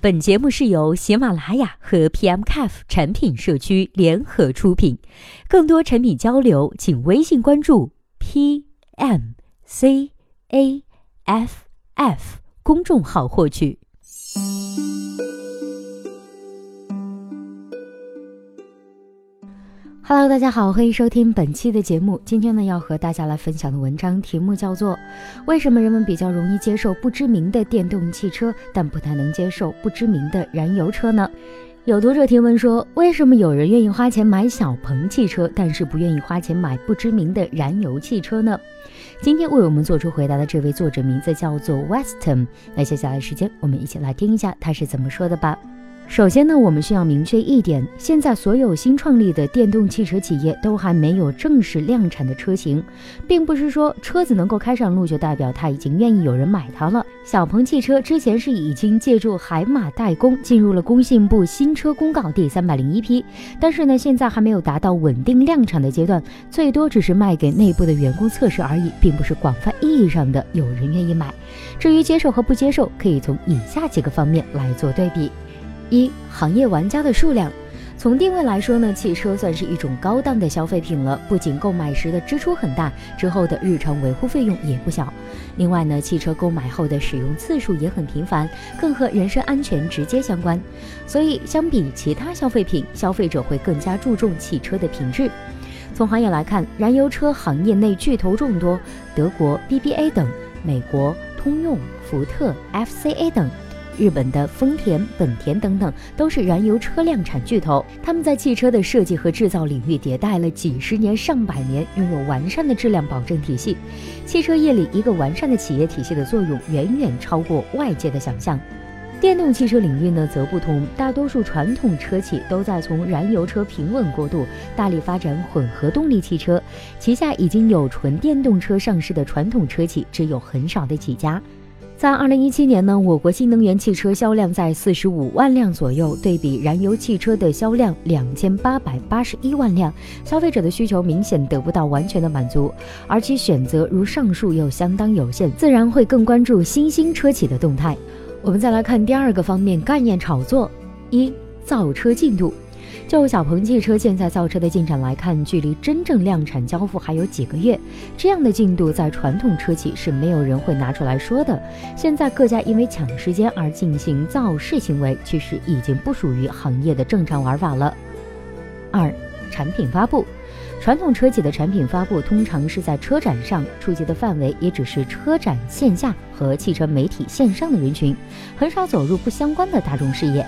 本节目是由喜马拉雅和 PMCAF 产品社区联合出品，更多产品交流，请微信关注 PMCAF F 公众号获取。Hello，大家好，欢迎收听本期的节目。今天呢，要和大家来分享的文章题目叫做《为什么人们比较容易接受不知名的电动汽车，但不太能接受不知名的燃油车呢？》有读者提问说，为什么有人愿意花钱买小鹏汽车，但是不愿意花钱买不知名的燃油汽车呢？今天为我们做出回答的这位作者名字叫做 Weston。那接下来时间，我们一起来听一下他是怎么说的吧。首先呢，我们需要明确一点，现在所有新创立的电动汽车企业都还没有正式量产的车型，并不是说车子能够开上路就代表它已经愿意有人买它了。小鹏汽车之前是已经借助海马代工进入了工信部新车公告第三百零一批，但是呢，现在还没有达到稳定量产的阶段，最多只是卖给内部的员工测试而已，并不是广泛意义上的有人愿意买。至于接受和不接受，可以从以下几个方面来做对比。一行业玩家的数量，从定位来说呢，汽车算是一种高档的消费品了。不仅购买时的支出很大，之后的日常维护费用也不小。另外呢，汽车购买后的使用次数也很频繁，更和人身安全直接相关。所以，相比其他消费品，消费者会更加注重汽车的品质。从行业来看，燃油车行业内巨头众多，德国 BBA 等，美国通用、福特、FCA 等。日本的丰田、本田等等都是燃油车量产巨头，他们在汽车的设计和制造领域迭代了几十年、上百年，拥有完善的质量保证体系。汽车业里一个完善的企业体系的作用远远超过外界的想象。电动汽车领域呢则不同，大多数传统车企都在从燃油车平稳过渡，大力发展混合动力汽车，旗下已经有纯电动车上市的传统车企只有很少的几家。在二零一七年呢，我国新能源汽车销量在四十五万辆左右，对比燃油汽车的销量两千八百八十一万辆，消费者的需求明显得不到完全的满足，而其选择如上述又相当有限，自然会更关注新兴车企的动态。我们再来看第二个方面，概念炒作一造车进度。就小鹏汽车现在造车的进展来看，距离真正量产交付还有几个月。这样的进度在传统车企是没有人会拿出来说的。现在各家因为抢时间而进行造势行为，其实已经不属于行业的正常玩法了。二、产品发布，传统车企的产品发布通常是在车展上，触及的范围也只是车展线下和汽车媒体线上的人群，很少走入不相关的大众视野。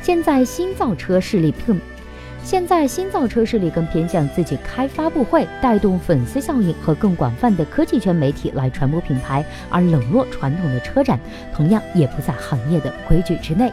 现在新造车势力更。现在新造车势力更偏向自己开发布会，带动粉丝效应和更广泛的科技圈媒体来传播品牌，而冷落传统的车展，同样也不在行业的规矩之内。